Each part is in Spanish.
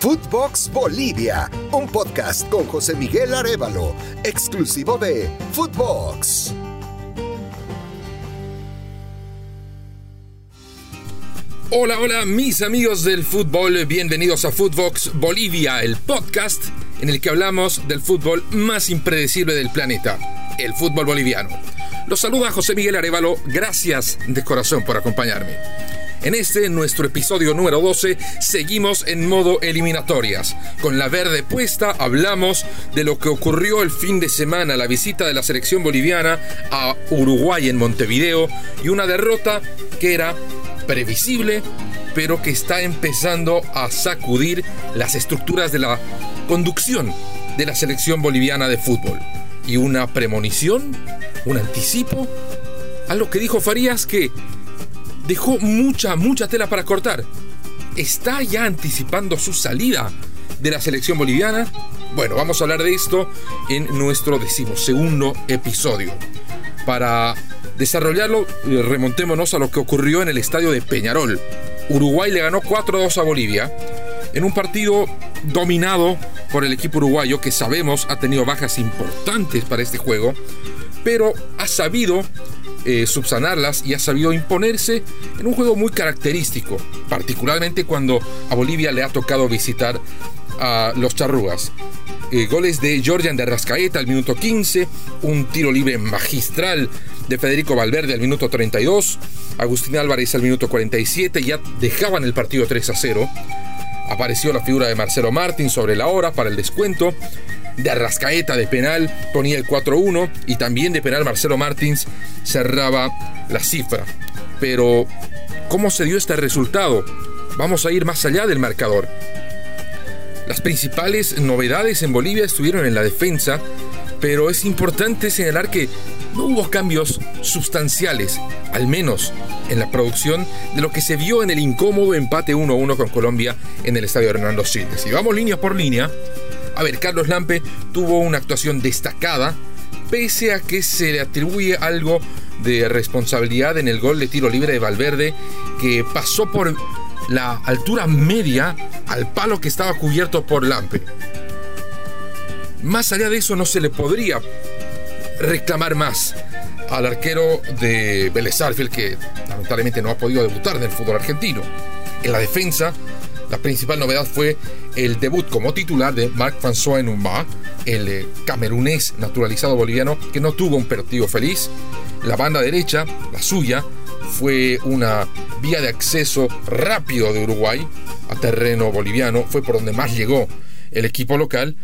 Footbox Bolivia, un podcast con José Miguel Arevalo, exclusivo de Footbox. Hola, hola, mis amigos del fútbol, bienvenidos a Footbox Bolivia, el podcast en el que hablamos del fútbol más impredecible del planeta, el fútbol boliviano. Los saluda José Miguel Arevalo, gracias de corazón por acompañarme. En este, nuestro episodio número 12, seguimos en modo eliminatorias. Con la verde puesta, hablamos de lo que ocurrió el fin de semana, la visita de la selección boliviana a Uruguay en Montevideo y una derrota que era previsible, pero que está empezando a sacudir las estructuras de la conducción de la selección boliviana de fútbol. Y una premonición, un anticipo, a lo que dijo Farías que dejó mucha, mucha tela para cortar. ¿Está ya anticipando su salida de la selección boliviana? Bueno, vamos a hablar de esto en nuestro decimosegundo episodio. Para desarrollarlo, eh, remontémonos a lo que ocurrió en el estadio de Peñarol. Uruguay le ganó 4-2 a Bolivia en un partido dominado por el equipo uruguayo que sabemos ha tenido bajas importantes para este juego, pero ha sabido eh, subsanarlas y ha sabido imponerse en un juego muy característico, particularmente cuando a Bolivia le ha tocado visitar a los charrugas. Eh, goles de Georgian de Rascaeta al minuto 15, un tiro libre magistral de Federico Valverde al minuto 32, Agustín Álvarez al minuto 47, ya dejaban el partido 3 a 0. Apareció la figura de Marcelo Martín sobre la hora para el descuento de Arrascaeta de penal ponía el 4-1 y también de penal Marcelo Martins cerraba la cifra. Pero, ¿cómo se dio este resultado? Vamos a ir más allá del marcador. Las principales novedades en Bolivia estuvieron en la defensa, pero es importante señalar que no hubo cambios sustanciales, al menos en la producción de lo que se vio en el incómodo empate 1-1 con Colombia en el estadio Hernando Siles. Si vamos línea por línea, a ver, Carlos Lampe tuvo una actuación destacada, pese a que se le atribuye algo de responsabilidad en el gol de tiro libre de Valverde, que pasó por la altura media al palo que estaba cubierto por Lampe. Más allá de eso no se le podría reclamar más al arquero de Vélez que lamentablemente no ha podido debutar en el fútbol argentino. En la defensa, la principal novedad fue el debut como titular de Marc François Numba, el eh, camerunés naturalizado boliviano que no tuvo un partido feliz. La banda derecha, la suya, fue una vía de acceso rápido de Uruguay a terreno boliviano, fue por donde más llegó el equipo local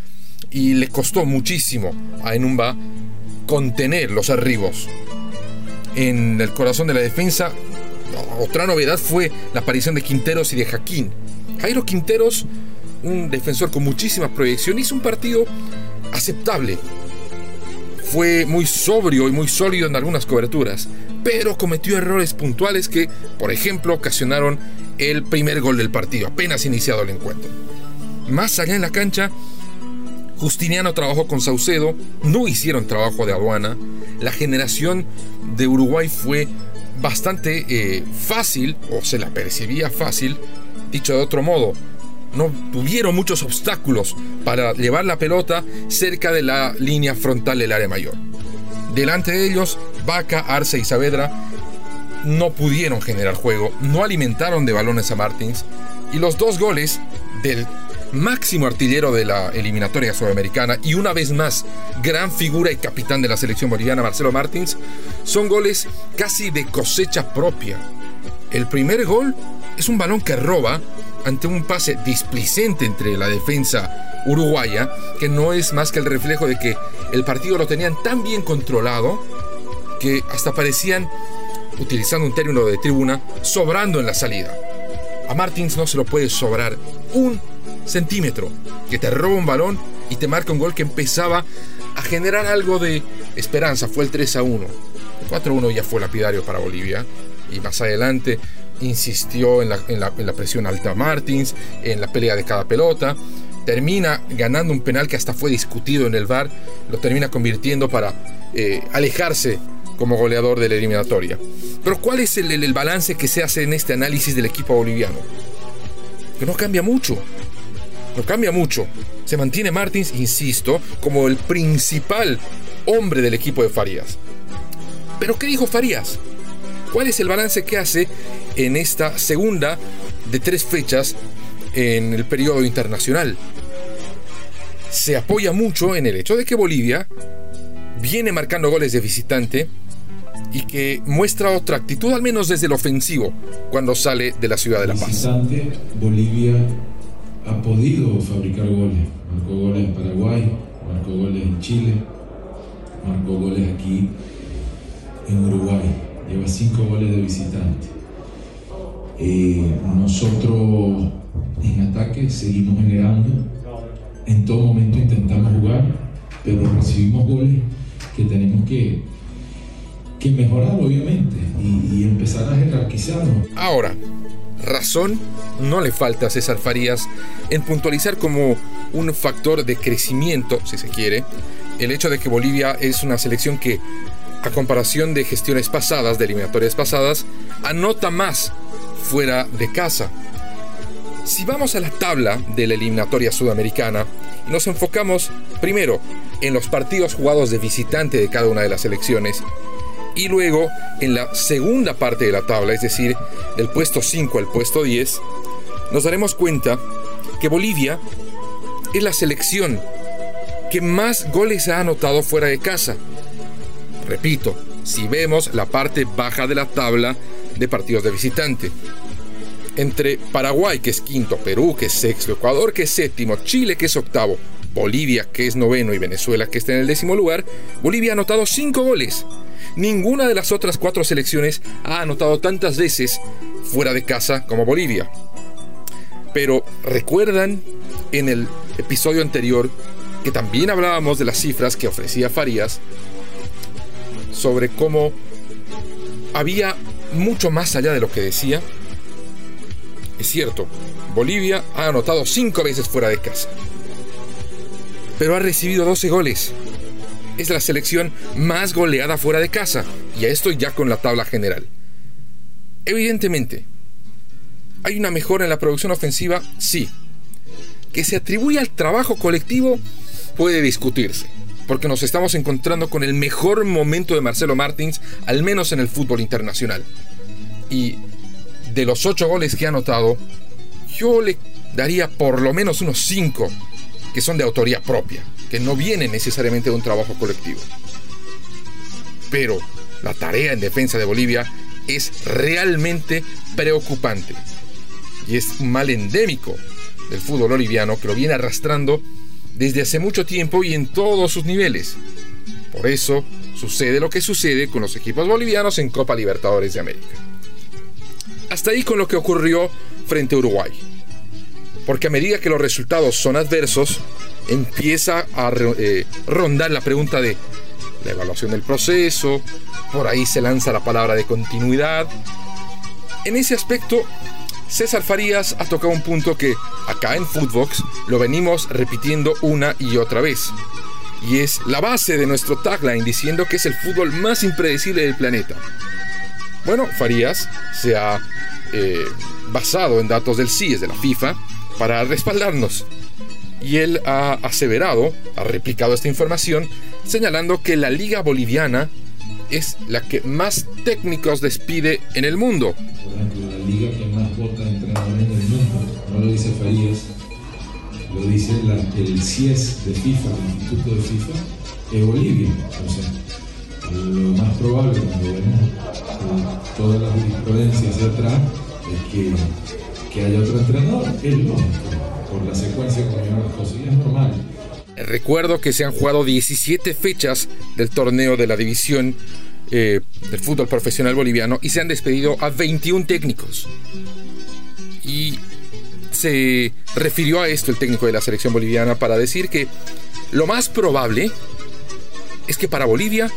y le costó muchísimo a Enumba contener los arribos. En el corazón de la defensa, otra novedad fue la aparición de Quinteros y de Jaquín Jairo Quinteros, un defensor con muchísima proyección, hizo un partido aceptable. Fue muy sobrio y muy sólido en algunas coberturas, pero cometió errores puntuales que, por ejemplo, ocasionaron el primer gol del partido, apenas iniciado el encuentro. Más allá en la cancha, Justiniano trabajó con Saucedo, no hicieron trabajo de aduana, la generación de Uruguay fue bastante eh, fácil, o se la percibía fácil, Dicho de otro modo, no tuvieron muchos obstáculos para llevar la pelota cerca de la línea frontal del área mayor. Delante de ellos, Vaca, Arce y Saavedra no pudieron generar juego, no alimentaron de balones a Martins y los dos goles del máximo artillero de la eliminatoria sudamericana y una vez más gran figura y capitán de la selección boliviana Marcelo Martins son goles casi de cosecha propia. El primer gol es un balón que roba ante un pase displicente entre la defensa uruguaya, que no es más que el reflejo de que el partido lo tenían tan bien controlado que hasta parecían, utilizando un término de tribuna, sobrando en la salida. A Martins no se lo puede sobrar un centímetro, que te roba un balón y te marca un gol que empezaba a generar algo de esperanza. Fue el 3 a 1. El 4 a 1 ya fue lapidario para Bolivia. Y más adelante insistió en la, presión alta Martins, en la pelea de cada pelota, termina ganando un penal que hasta fue discutido en el VAR, lo termina convirtiendo para eh, alejarse como goleador de la eliminatoria. Pero ¿cuál es el, el, balance que se hace en este análisis del equipo boliviano? Que no cambia mucho. no cambia mucho. Se mantiene Martins, insisto, como el principal hombre del equipo de Farías. Pero ¿qué dijo Farías? ¿Cuál es el balance que hace en esta segunda de tres fechas en el periodo internacional? Se apoya mucho en el hecho de que Bolivia viene marcando goles de visitante y que muestra otra actitud, al menos desde el ofensivo, cuando sale de la ciudad de La Paz. Bolivia ha podido fabricar goles. Marcó goles en Paraguay, marcó goles en Chile, marcó goles aquí en Uruguay. Lleva cinco goles de visitante. Eh, nosotros en ataque seguimos generando. En todo momento intentamos jugar, pero recibimos goles que tenemos que, que mejorar, obviamente, y, y empezar a jerarquizarnos. Ahora, razón no le falta a César Farías en puntualizar como un factor de crecimiento, si se quiere, el hecho de que Bolivia es una selección que, a comparación de gestiones pasadas, de eliminatorias pasadas, anota más fuera de casa. Si vamos a la tabla de la eliminatoria sudamericana nos enfocamos primero en los partidos jugados de visitante de cada una de las selecciones, y luego en la segunda parte de la tabla, es decir, del puesto 5 al puesto 10, nos daremos cuenta que Bolivia es la selección que más goles ha anotado fuera de casa. Repito, si vemos la parte baja de la tabla de partidos de visitante. Entre Paraguay, que es quinto, Perú, que es sexto, Ecuador, que es séptimo, Chile, que es octavo, Bolivia, que es noveno, y Venezuela, que está en el décimo lugar, Bolivia ha anotado cinco goles. Ninguna de las otras cuatro selecciones ha anotado tantas veces fuera de casa como Bolivia. Pero recuerdan en el episodio anterior que también hablábamos de las cifras que ofrecía Farías sobre cómo había mucho más allá de lo que decía. Es cierto, Bolivia ha anotado cinco veces fuera de casa, pero ha recibido 12 goles. Es la selección más goleada fuera de casa, y a esto ya con la tabla general. Evidentemente, ¿hay una mejora en la producción ofensiva? Sí. Que se atribuye al trabajo colectivo puede discutirse, porque nos estamos encontrando con el mejor momento de Marcelo Martins, al menos en el fútbol internacional. Y de los ocho goles que ha anotado, yo le daría por lo menos unos cinco que son de autoría propia, que no vienen necesariamente de un trabajo colectivo. Pero la tarea en defensa de Bolivia es realmente preocupante. Y es un mal endémico del fútbol boliviano que lo viene arrastrando desde hace mucho tiempo y en todos sus niveles. Por eso sucede lo que sucede con los equipos bolivianos en Copa Libertadores de América. Hasta ahí con lo que ocurrió frente a Uruguay. Porque a medida que los resultados son adversos, empieza a eh, rondar la pregunta de la evaluación del proceso, por ahí se lanza la palabra de continuidad. En ese aspecto, César Farías ha tocado un punto que acá en Footbox lo venimos repitiendo una y otra vez. Y es la base de nuestro tagline diciendo que es el fútbol más impredecible del planeta. Bueno, Farías se ha eh, basado en datos del CIES de la FIFA para respaldarnos. Y él ha aseverado, ha replicado esta información, señalando que la liga boliviana es la que más técnicos despide en el mundo. La liga que no lo dice Farías, lo dice el CIES de FIFA, el Instituto de FIFA, es Bolivia. Sea, lo más probable cuando vemos eh, toda la jurisprudencia atrás es que, que haya otro entrenador, es lógico, por la secuencia como las cosas, y es normal. Recuerdo que se han jugado 17 fechas del torneo de la división eh, del fútbol profesional boliviano y se han despedido a 21 técnicos. Y se refirió a esto el técnico de la selección boliviana para decir que lo más probable es que para Bolivia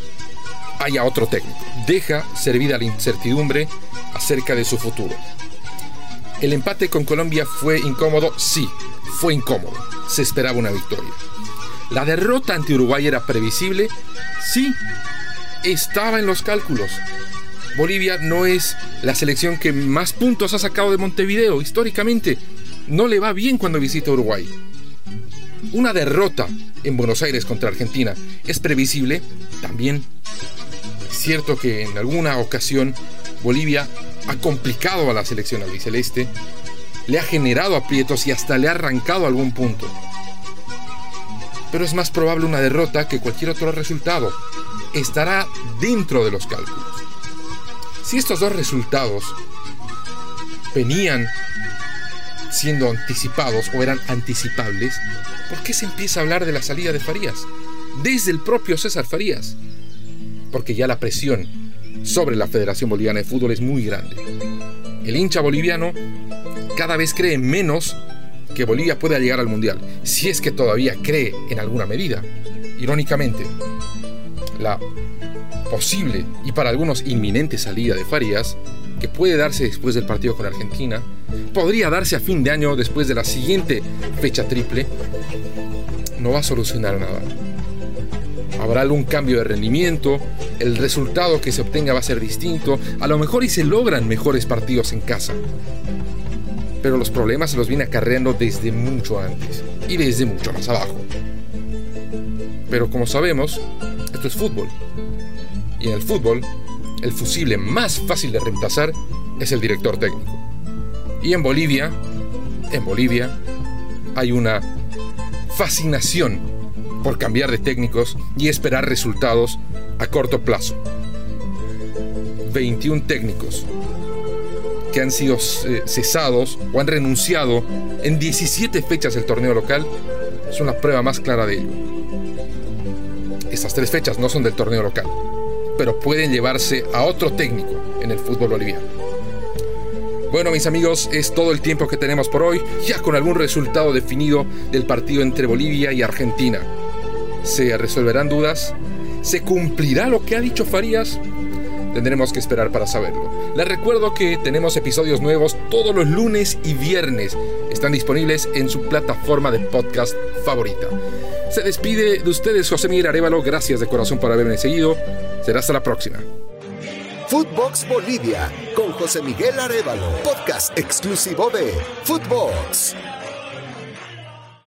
haya otro técnico. Deja servida la incertidumbre acerca de su futuro. ¿El empate con Colombia fue incómodo? Sí, fue incómodo. Se esperaba una victoria. ¿La derrota ante Uruguay era previsible? Sí, estaba en los cálculos. Bolivia no es la selección que más puntos ha sacado de Montevideo históricamente. No le va bien cuando visita Uruguay. una derrota en Buenos Aires contra Argentina es previsible, también es cierto que en alguna ocasión Bolivia ha complicado a la selección albiceleste, le ha generado aprietos y hasta le ha arrancado algún punto. Pero es más probable una derrota que cualquier otro resultado. Estará dentro de los cálculos. Si estos dos resultados venían siendo anticipados o eran anticipables, ¿por qué se empieza a hablar de la salida de Farías? Desde el propio César Farías. Porque ya la presión sobre la Federación Boliviana de Fútbol es muy grande. El hincha boliviano cada vez cree menos que Bolivia pueda llegar al Mundial, si es que todavía cree en alguna medida. Irónicamente, la posible y para algunos inminente salida de Farías, que puede darse después del partido con Argentina, podría darse a fin de año después de la siguiente fecha triple, no va a solucionar nada. Habrá algún cambio de rendimiento, el resultado que se obtenga va a ser distinto, a lo mejor y se logran mejores partidos en casa. Pero los problemas se los viene acarreando desde mucho antes y desde mucho más abajo. Pero como sabemos, esto es fútbol. Y en el fútbol, el fusible más fácil de reemplazar es el director técnico. Y en Bolivia, en Bolivia, hay una fascinación por cambiar de técnicos y esperar resultados a corto plazo. 21 técnicos que han sido eh, cesados o han renunciado en 17 fechas del torneo local son la prueba más clara de ello. Estas tres fechas no son del torneo local, pero pueden llevarse a otro técnico en el fútbol boliviano. Bueno, mis amigos, es todo el tiempo que tenemos por hoy, ya con algún resultado definido del partido entre Bolivia y Argentina. ¿Se resolverán dudas? ¿Se cumplirá lo que ha dicho Farías? Tendremos que esperar para saberlo. Les recuerdo que tenemos episodios nuevos todos los lunes y viernes. Están disponibles en su plataforma de podcast favorita. Se despide de ustedes José Miguel Arevalo. Gracias de corazón por haberme seguido. Será hasta la próxima. Footbox Bolivia con José Miguel Arevalo, podcast exclusivo de Footbox.